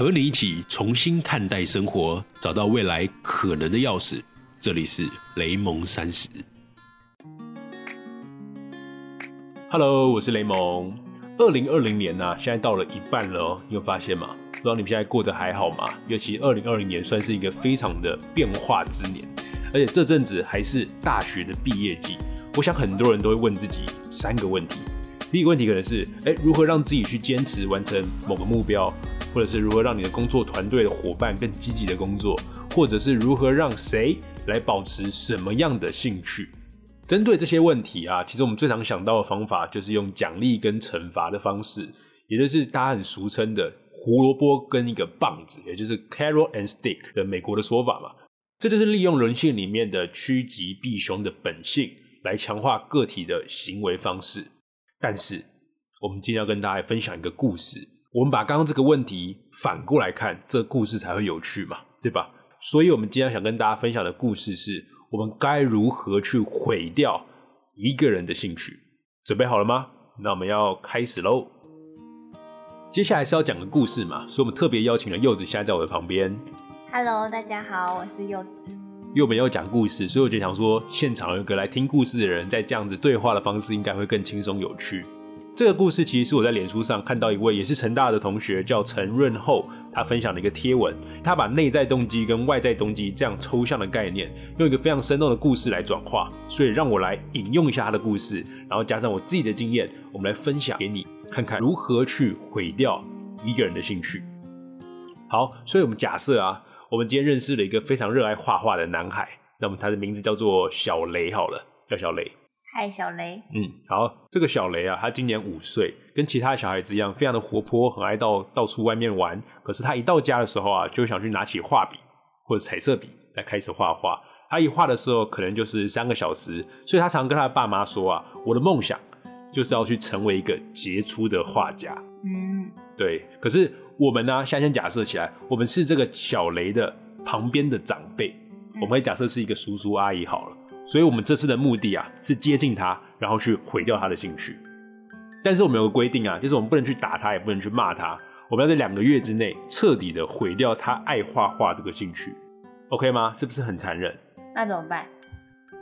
和你一起重新看待生活，找到未来可能的钥匙。这里是雷蒙三十。Hello，我是雷蒙。二零二零年呢、现在到了一半了哦，你有发现吗？不知道你们现在过得还好吗？尤其二零二零年算是一个非常的变化之年，而且这阵子还是大学的毕业季。我想很多人都会问自己三个问题。第一个问题可能是：哎，如何让自己去坚持完成某个目标？或者是如何让你的工作团队的伙伴更积极的工作？或者是如何让谁来保持什么样的兴趣？针对这些问题啊，其实我们最常想到的方法就是用奖励跟惩罚的方式，也就是大家很俗称的胡萝卜跟一个棒子，也就是 carrot and stick 的美国的说法嘛。这就是利用人性里面的趋吉避凶的本性，来强化个体的行为方式。但是，我们今天要跟大家分享一个故事。我们把刚刚这个问题反过来看，这故事才会有趣嘛，对吧？所以，我们今天想跟大家分享的故事是：我们该如何去毁掉一个人的兴趣？准备好了吗？那我们要开始喽。接下来是要讲个故事嘛，所以我们特别邀请了柚子，现在在我的旁边。Hello，大家好，我是柚子。因为我们要讲故事，所以我就想说，现场有一个来听故事的人，在这样子对话的方式，应该会更轻松有趣。这个故事其实是我在脸书上看到一位也是成大的同学叫陈润厚，他分享了一个贴文，他把内在动机跟外在动机这样抽象的概念，用一个非常生动的故事来转化，所以让我来引用一下他的故事，然后加上我自己的经验，我们来分享给你，看看如何去毁掉一个人的兴趣。好，所以我们假设啊，我们今天认识了一个非常热爱画画的男孩，那么他的名字叫做小雷，好了，叫小雷。嗨，小雷。嗯，好，这个小雷啊，他今年五岁，跟其他小孩子一样，非常的活泼，很爱到到处外面玩。可是他一到家的时候啊，就想去拿起画笔或者彩色笔来开始画画。他一画的时候，可能就是三个小时，所以他常跟他的爸妈说啊，我的梦想就是要去成为一个杰出的画家。嗯，对，可是我们呢，现在先假设起来，我们是这个小雷的旁边的长辈，我们会假设是一个叔叔阿姨好了。所以，我们这次的目的啊，是接近他，然后去毁掉他的兴趣。但是我们有个规定啊，就是我们不能去打他，也不能去骂他。我们要在两个月之内彻底的毁掉他爱画画这个兴趣，OK 吗？是不是很残忍？那怎么办？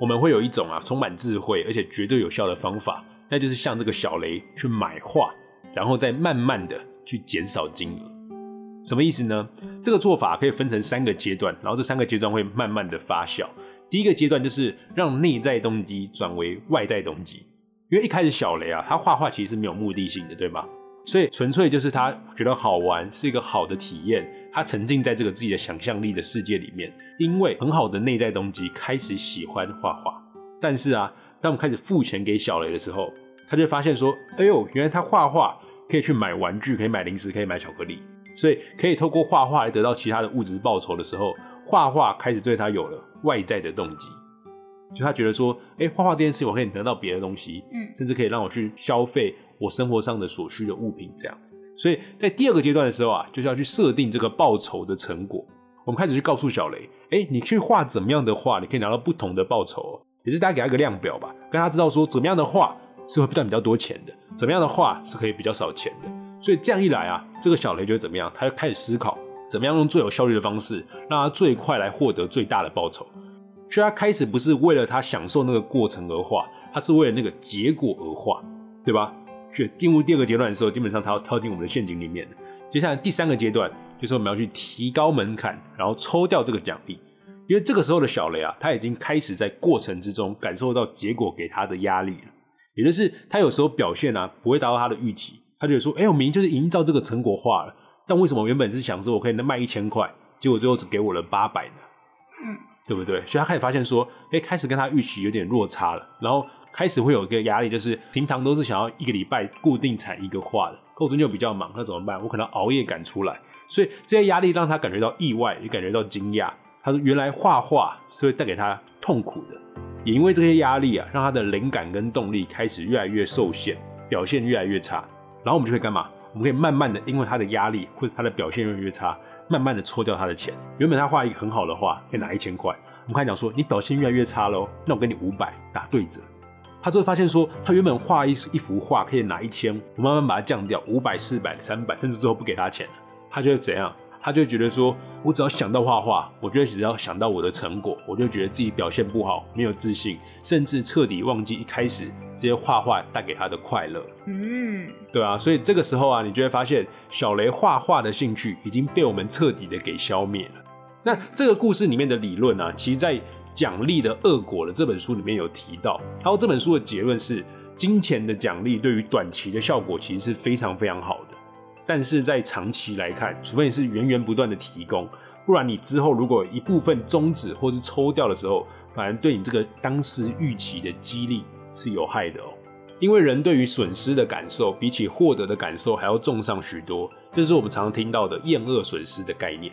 我们会有一种啊充满智慧而且绝对有效的方法，那就是向这个小雷去买画，然后再慢慢的去减少金额。什么意思呢？这个做法可以分成三个阶段，然后这三个阶段会慢慢的发酵。第一个阶段就是让内在动机转为外在动机，因为一开始小雷啊，他画画其实是没有目的性的，对吗？所以纯粹就是他觉得好玩，是一个好的体验，他沉浸在这个自己的想象力的世界里面，因为很好的内在动机开始喜欢画画。但是啊，当我们开始付钱给小雷的时候，他就发现说，哎呦，原来他画画可以去买玩具，可以买零食，可以买巧克力，所以可以透过画画来得到其他的物质报酬的时候，画画开始对他有了外在的动机，就他觉得说，哎，画画这件事我可以得到别的东西，嗯甚至可以让我去消费我生活上的所需的物品，这样。所以在第二个阶段的时候啊，就是要去设定这个报酬的成果。我们开始去告诉小雷，哎，你去画怎么样的画，你可以拿到不同的报酬哦，也是大家给他一个量表吧，跟他知道说怎么样的画是会赚比较多钱的，怎么样的话是可以比较少钱的。所以这样一来啊，这个小雷就会怎么样？他就开始思考怎么样用最有效率的方式，让他最快来获得最大的报酬。所以他开始不是为了他享受那个过程而画，他是为了那个结果而画，对吧？所以进入第二个阶段的时候，基本上他要跳进我们的陷阱里面。接下来第三个阶段就是我们要去提高门槛，然后抽掉这个奖励。因为这个时候的小雷啊，他已经开始在过程之中感受到结果给他的压力了，也就是他有时候表现啊不会达到他的预期，他觉得说，哎、我明明就是营造这个成果画了，但为什么原本是想说我可以能卖一千块，结果最后只给我了八百呢？嗯，对不对？所以他开始发现说，哎，开始跟他预期有点落差了，然后开始会有一个压力，就是平常都是想要一个礼拜固定产一个画的，可我最近又比较忙，那怎么办？我可能熬夜赶出来，所以这些压力让他感觉到意外，也感觉到惊讶。他说，原来画画是会带给他痛苦的，也因为这些压力啊，让他的灵感跟动力开始越来越受限，表现越来越差。然后我们就会干嘛？我们可以慢慢的，因为他的压力或者他的表现越来越差，慢慢的抽掉他的钱。原本他画一个很好的画，可以拿一千块，我们开始讲说，你表现越来越差喽，那我给你五百打对折。他就会发现说，他原本画一一幅画可以拿一千，我慢慢把它降掉，五百、四百、三百，甚至最后不给他钱了，他就会怎样？他就觉得说，我只要想到画画，我觉得只要想到我的成果，我就觉得自己表现不好，没有自信，甚至彻底忘记一开始这些画画带给他的快乐。嗯，对啊，所以这个时候啊，你就会发现小雷画画的兴趣已经被我们彻底的给消灭了。那这个故事里面的理论啊，其实在《奖励的恶果》的这本书里面有提到。他说这本书的结论是，金钱的奖励对于短期的效果其实是非常非常好的，但是在长期来看，除非你是源源不断的提供，不然你之后如果一部分终止或是抽掉的时候，反而对你这个当时预期的激励是有害的哦。因为人对于损失的感受，比起获得的感受还要重上许多，这是我们常常听到的厌恶损失的概念。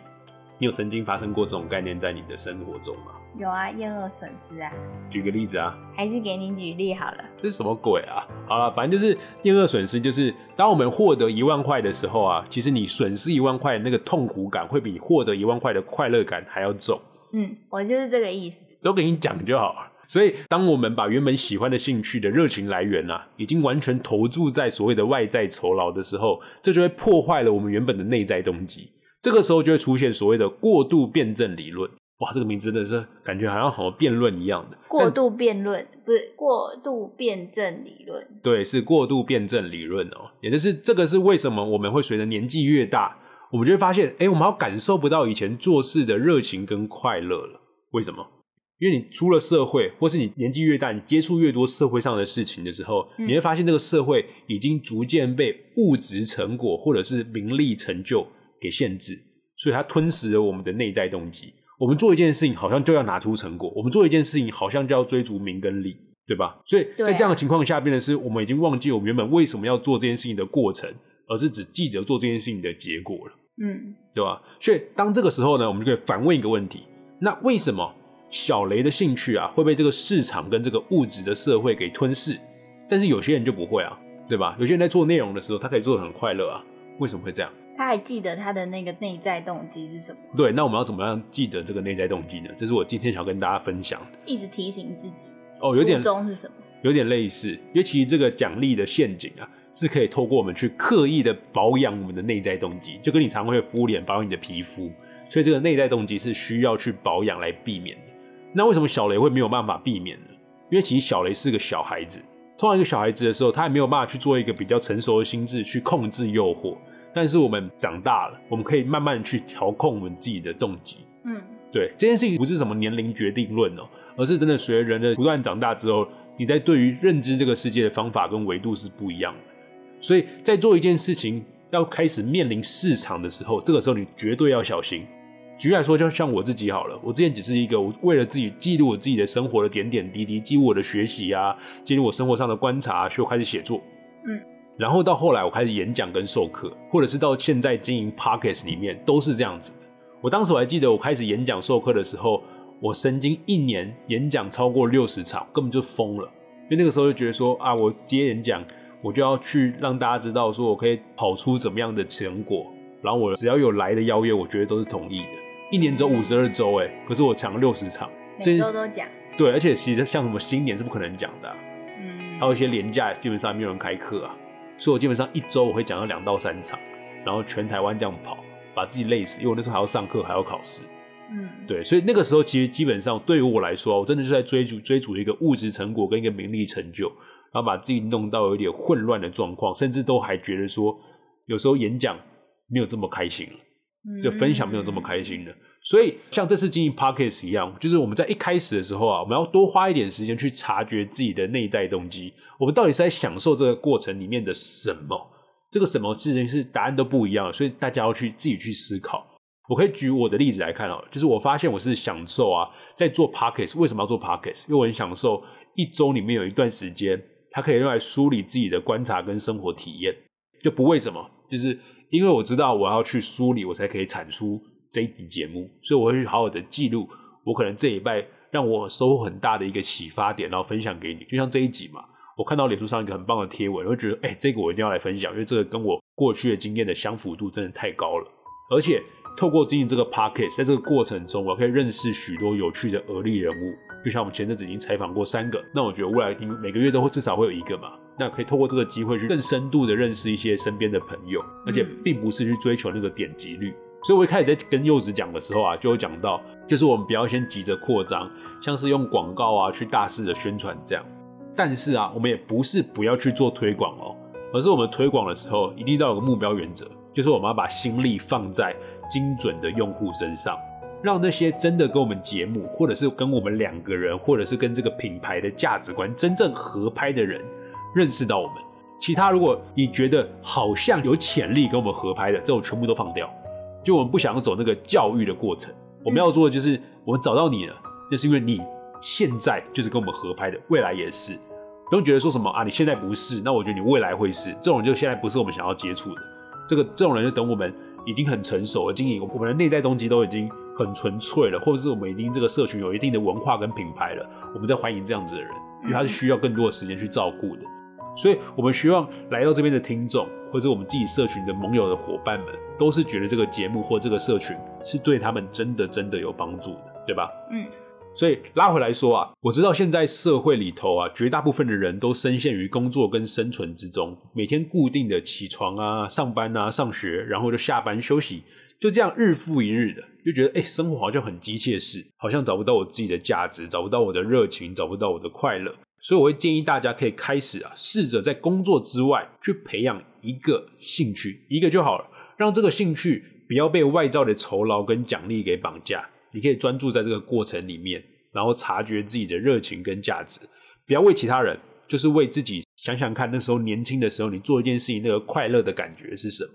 你有曾经发生过这种概念在你的生活中吗？有啊，厌恶损失啊，举个例子啊，还是给你举例好了。这是什么鬼啊？好了，反正就是厌恶损失，就是当我们获得一万块的时候啊，其实你损失一万块的那个痛苦感，会比获得一万块的快乐感还要重。嗯，我就是这个意思。都给你讲就好了。所以，当我们把原本喜欢的兴趣的热情来源啊，已经完全投注在所谓的外在酬劳的时候，这就会破坏了我们原本的内在动机。这个时候就会出现所谓的过度辩证理论。哇，这个名字真的是感觉好像好像辩论一样的。过度辩论不是过度辩证理论，对，是过度辩证理论哦。也就是这个是为什么我们会随着年纪越大，我们就会发现，哎，我们好感受不到以前做事的热情跟快乐了。为什么？因为你出了社会，或是你年纪越大，你接触越多社会上的事情的时候，你会发现这个社会已经逐渐被物质成果或者是名利成就。给限制，所以它吞噬了我们的内在动机。我们做一件事情，好像就要拿出成果；我们做一件事情，好像就要追逐名跟利，对吧？所以在这样的情况下，变的是我们已经忘记我们原本为什么要做这件事情的过程，而是只记得做这件事情的结果了。嗯，对吧？所以当这个时候呢，我们就可以反问一个问题：那为什么小雷的兴趣啊会被这个市场跟这个物质的社会给吞噬？但是有些人就不会啊，对吧？有些人在做内容的时候，他可以做的很快乐啊，为什么会这样？他还记得他的那个内在动机是什么？对，那我们要怎么样记得这个内在动机呢？这是我今天想要跟大家分享的。一直提醒自己哦，有点初衷是什么？有点类似，因为其实这个奖励的陷阱啊，是可以透过我们去刻意的保养我们的内在动机，就跟你常会敷脸保养你的皮肤，所以这个内在动机是需要去保养来避免的。那为什么小雷会没有办法避免呢？因为其实小雷是个小孩子，通常一个小孩子的时候，他还没有办法去做一个比较成熟的心智去控制诱惑。但是我们长大了，我们可以慢慢去调控我们自己的动机。嗯，对，这件事情不是什么年龄决定论哦，而是真的随着人的不断长大之后，你在对于认知这个世界的方法跟维度是不一样的。所以在做一件事情要开始面临市场的时候，这个时候你绝对要小心。举例来说，就像我自己好了，我之前只是一个我为了自己记录我自己的生活的点点滴滴，记录我的学习啊，记录我生活上的观察，所以我开始写作。嗯。然后到后来，我开始演讲跟授课，或者是到现在经营 Pockets 里面，都是这样子的。我当时我还记得，我开始演讲授课的时候，我曾经一年演讲超过六十场，根本就疯了。因为那个时候就觉得说啊，我接演讲，我就要去让大家知道，说我可以跑出怎么样的成果。然后我只要有来的邀约，我觉得都是同意的。一年只有五十二周，哎，可是我讲了六十场，每周都讲。对，而且其实像什么新年是不可能讲的，嗯，还有一些廉价，基本上没有人开课啊。所以我基本上一周我会讲到两到三场，然后全台湾这样跑，把自己累死，因为我那时候还要上课，还要考试。嗯，对，所以那个时候其实基本上对于我来说，我真的是在追逐追逐一个物质成果跟一个名利成就，然后把自己弄到有点混乱的状况，甚至都还觉得说，有时候演讲没有这么开心了，就分享没有这么开心了。所以，像这次经营 Podcast 一样，就是我们在一开始的时候啊，我们要多花一点时间去察觉自己的内在动机。我们到底是在享受这个过程里面的什么？这个什么事情是答案都不一样，所以大家要去自己去思考。我可以举我的例子来看啊，就是我发现我是享受啊，在做 Podcast。为什么要做 Podcast？因为我很享受一周里面有一段时间，它可以用来梳理自己的观察跟生活体验。就不为什么，就是因为我知道我要去梳理，我才可以产出。这一集节目，所以我会去好好的记录，我可能这一拜让我收获很大的一个启发点，然后分享给你。就像这一集嘛，我看到脸书上一个很棒的贴文，我就觉得，哎，这个我一定要来分享，因为这个跟我过去的经验的相符度真的太高了。而且透过经营这个 p o c k e t 在这个过程中，我可以认识许多有趣的而立人物。就像我们前阵子已经采访过三个，那我觉得未来每个月都会至少会有一个嘛。那可以透过这个机会去更深度的认识一些身边的朋友，而且并不是去追求那个点击率。所以我一开始在跟柚子讲的时候啊，就有讲到，就是我们不要先急着扩张，像是用广告啊去大肆的宣传这样。但是啊，我们也不是不要去做推广哦，而是我们推广的时候一定要有个目标原则，就是我们要把心力放在精准的用户身上，让那些真的跟我们节目，或者是跟我们两个人，或者是跟这个品牌的价值观真正合拍的人，认识到我们。其他如果你觉得好像有潜力跟我们合拍的，这种全部都放掉。就我们不想要走那个教育的过程，我们要做的就是我们找到你了，那是因为你现在就是跟我们合拍的，未来也是。不用觉得说什么啊，你现在不是，那我觉得你未来会是。这种就现在不是我们想要接触的。这个这种人就等我们已经很成熟了，经营我们的内在动机都已经很纯粹了，或者是我们已经这个社群有一定的文化跟品牌了，我们在欢迎这样子的人，因为他是需要更多的时间去照顾的。所以，我们希望来到这边的听众，或者我们自己社群的盟友的伙伴们，都是觉得这个节目或这个社群是对他们真的真的有帮助的，对吧？嗯。所以拉回来说啊，我知道现在社会里头啊，绝大部分的人都深陷于工作跟生存之中，每天固定的起床啊、上班啊、上学，然后就下班休息，就这样日复一日的，就觉得哎，生活好像很机械式，好像找不到我自己的价值，找不到我的热情，找不到我的快乐。所以我会建议大家可以开始啊，试着在工作之外去培养一个兴趣，一个就好了，让这个兴趣不要被外在的酬劳跟奖励给绑架。你可以专注在这个过程里面，然后察觉自己的热情跟价值，不要为其他人，就是为自己。想想看，那时候年轻的时候，你做一件事情那个快乐的感觉是什么？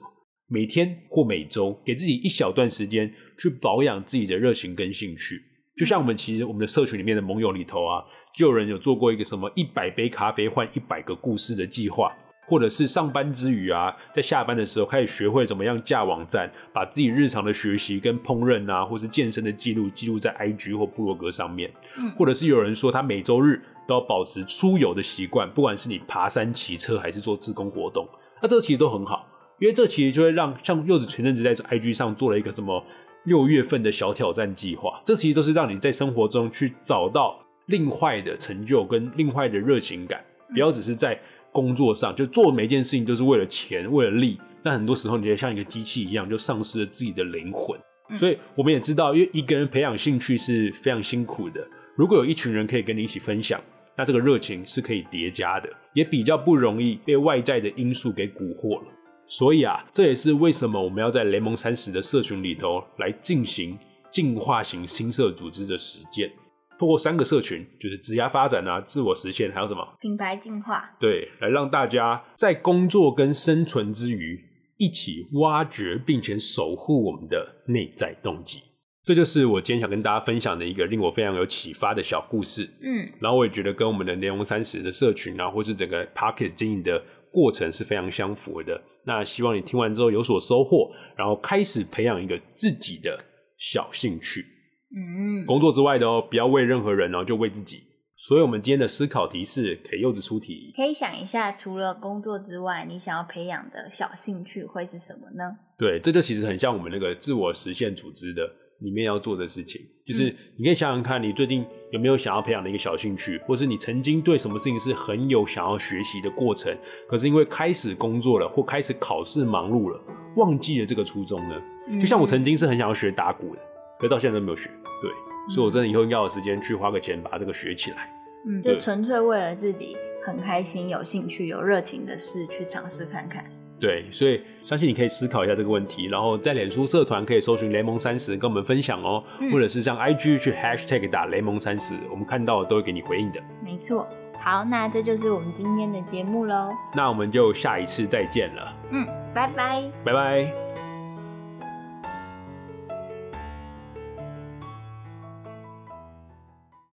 每天或每周给自己一小段时间去保养自己的热情跟兴趣。就像我们其实我们的社群里面的盟友里头啊，就有人有做过一个什么一百杯咖啡换一百个故事的计划，或者是上班之余啊，在下班的时候开始学会怎么样架网站，把自己日常的学习跟烹饪啊，或是健身的记录记录在 IG 或部落格上面，或者是有人说他每周日都要保持出游的习惯，不管是你爬山、骑车还是做自工活动，那这其实都很好，因为这其实就会让像柚子前阵子在 IG 上做了一个什么。六月份的小挑战计划，这其实都是让你在生活中去找到另外的成就跟另外的热情感，不要只是在工作上就做每件事情都是为了钱为了利，那很多时候你觉得像一个机器一样，就丧失了自己的灵魂。所以我们也知道，因为一个人培养兴趣是非常辛苦的，如果有一群人可以跟你一起分享，那这个热情是可以叠加的，也比较不容易被外在的因素给蛊惑了。所以啊，这也是为什么我们要在雷蒙三十的社群里头来进行进化型新社组织的实践，透过三个社群，就是职业发展啊、自我实现，还有什么品牌进化，对，来让大家在工作跟生存之余，一起挖掘并且守护我们的内在动机。这就是我今天想跟大家分享的一个令我非常有启发的小故事。嗯，然后我也觉得跟我们的雷蒙三十的社群啊，或是整个 Pocket 经营的过程是非常相符的。那希望你听完之后有所收获，然后开始培养一个自己的小兴趣。嗯，工作之外的哦，不要为任何人哦，就为自己。所以，我们今天的思考提示给柚子出题，可以想一下，除了工作之外，你想要培养的小兴趣会是什么呢？对，这就其实很像我们那个自我实现组织的。里面要做的事情，就是你可以想想看，你最近有没有想要培养的一个小兴趣，或是你曾经对什么事情是很有想要学习的过程，可是因为开始工作了或开始考试忙碌了，忘记了这个初衷呢？就像我曾经是很想要学打鼓的，可到现在都没有学。对，所以我真的以后应该有时间去花个钱把这个学起来。嗯，就纯粹为了自己很开心、有兴趣、有热情的事去尝试看看。对，所以相信你可以思考一下这个问题，然后在脸书社团可以搜寻雷蒙三十跟我们分享哦，或者是上 IG 去 Hashtag 打雷蒙三十，我们看到都会给你回应的。没错，好，那这就是我们今天的节目喽。那我们就下一次再见了。嗯，拜拜，拜拜。